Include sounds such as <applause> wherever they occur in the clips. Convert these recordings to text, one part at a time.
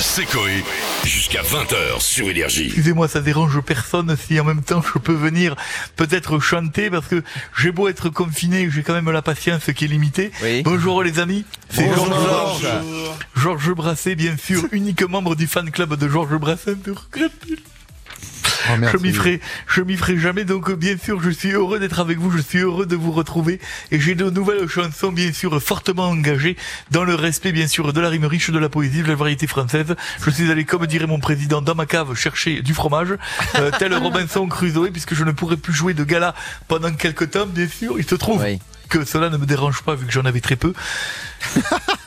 C'est Coé. Jusqu'à 20h sur Énergie. Excusez-moi, ça dérange personne si en même temps je peux venir peut-être chanter parce que j'ai beau être confiné, j'ai quand même la patience qui est limitée. Oui. Bonjour les amis. C'est Bonjour, Georges. Georges. Georges Brasset, bien sûr, unique membre du fan club de Georges Brasset. Oh, Je m'y ferai, je m'y ferai jamais. Donc, bien sûr, je suis heureux d'être avec vous. Je suis heureux de vous retrouver. Et j'ai de nouvelles chansons, bien sûr, fortement engagées dans le respect, bien sûr, de la rime riche, de la poésie, de la variété française. Je suis allé, comme dirait mon président, dans ma cave chercher du fromage, euh, <laughs> tel Robinson Crusoe, puisque je ne pourrai plus jouer de gala pendant quelques temps, bien sûr. Il se trouve Oui. que cela ne me dérange pas vu que j'en avais très peu. <laughs>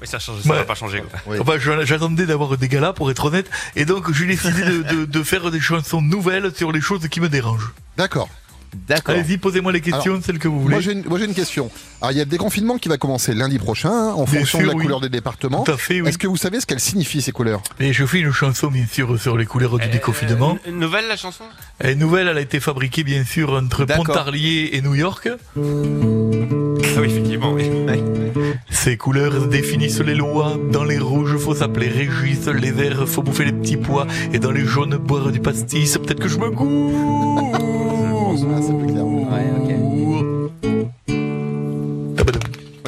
Oui, ça change, ça Ouais. va pas changer. Quoi. Oui. J'attendais d'avoir des galas, pour être honnête. Et donc, j'ai décidé de, de- de faire des chansons nouvelles sur les choses qui me dérangent. D'accord. D'accord. Allez-y, posez-moi les questions, celles que vous voulez. Moi j'ai une, moi, j'ai une question. Alors il y a le déconfinement qui va commencer lundi prochain hein, en Bien fonction sûr, de la oui. couleur des départements. Tout à fait, oui. Est-ce que vous savez ce qu'elles signifient ces couleurs? Et je fais une chanson, bien sûr, sur les couleurs du déconfinement. Euh, une nouvelle la chanson? Et nouvelle, elle a été fabriquée, bien sûr, entre D'accord. Pontarlier et New York. Ah oui, effectivement. Oui. Ces couleurs définissent les lois. Dans les rouges, faut s'appeler Régis. Les verts, faut bouffer les petits pois. Et dans les jaunes, boire du pastis. Peut-être que je me goûte.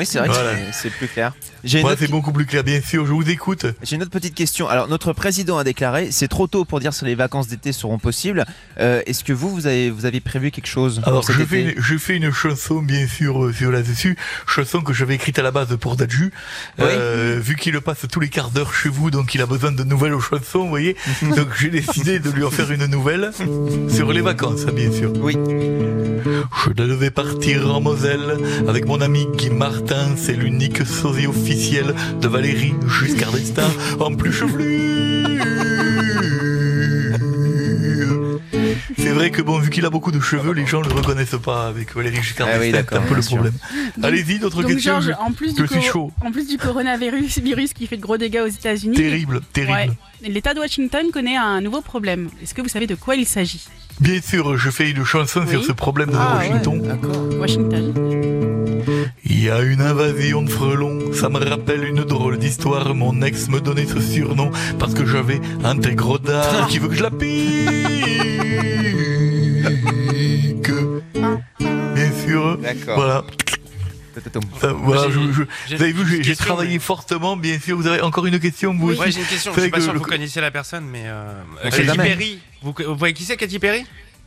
Oui, c'est vrai Voilà. que c'est- plus clair. J'ai autre- c'est beaucoup plus clair, bien sûr. Je vous écoute. j'ai une autre petite question. Alors, notre président a déclaré c'est trop tôt pour dire si les vacances d'été seront possibles. Euh, Est-ce que vous, vous avez, vous avez prévu quelque chose Alors, je fais, une, je fais une chanson, bien sûr, euh, sur là-dessus. Chanson que j'avais écrite à la base pour Dadju. Euh, vu qu'il passe tous les quarts d'heure chez vous, donc il a besoin de nouvelles chansons, vous voyez. <laughs> donc, j'ai décidé de lui en faire une nouvelle sur les vacances, bien sûr. Oui. Je devais partir en Moselle avec mon ami Guy Martin. C'est l'unique sosie officiel de Valérie Giscard d'Estaing, en plus chevelu. C'est vrai que bon, vu qu'il a beaucoup de cheveux, les gens le reconnaissent pas avec Valérie Giscard Ah oui, d'Estaing. c'est un peu le problème. Allez-y, d'autres questions. Georges, je- en plus, du chaud. en plus du coronavirus <laughs> virus qui fait de gros dégâts aux États-Unis, Terrible, terrible. ouais, l'État de Washington connaît un nouveau problème. Est-ce que vous savez de quoi il s'agit? Bien sûr, je fais une chanson sur ce problème de Ah, Washington. D'accord. Washington. Il y a une invasion de frelons, ça me rappelle une drôle d'histoire. Mon ex me donnait ce surnom parce que j'avais un gros dard qui veut que je la pique. Bien sûr. D'accord. Voilà. Voilà, J'ai- je- je- j'ai vous avez une vu, j'ai travaillé mais- fortement, bien sûr. Vous avez encore une question, vous Oui. Ouais, j'ai une question. Je suis pas que sûr que le- vous connaissiez la personne, mais euh, Katy. Perry. Vous, vous voyez qui c'est Katy Perry?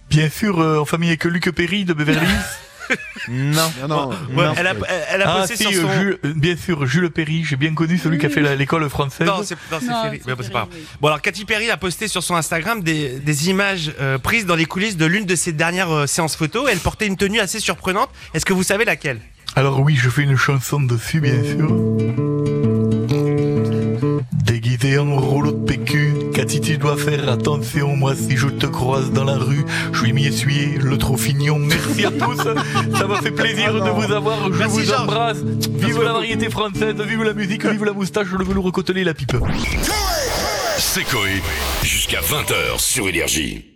Bien sûr, euh, en famille avec Luc Perry de Beverly Hills. Non. Non, non. Ouais, Non. elle, a, elle, a Ah posté si, sur son. Jules- bien sûr, Jules Perry. J'ai bien connu celui qui a fait l'école française. Non, c'est c'est Mais bon, c'est pas grave. Oui. Bon, alors Katy Perry a posté sur son Instagram des, des images euh, prises dans les coulisses de l'une de ses dernières euh, séances photos. Elle portait une tenue assez surprenante. Est-ce que vous savez laquelle? Alors oui, je fais une chanson dessus, bien sûr. Déguisé en rouleau de PQ, Cathy, tu dois faire attention. Moi, si je te croise dans la rue, je vais m'y essuyer le trop fignon. Merci à tous. Ça m'a fait plaisir de vous avoir. Je Merci, vous Georges. embrasse. Vive la variété française, vive la musique, vive la moustache, le velours côtelé et la pipe. C'est Coé. Jusqu'à 20h sur Énergie.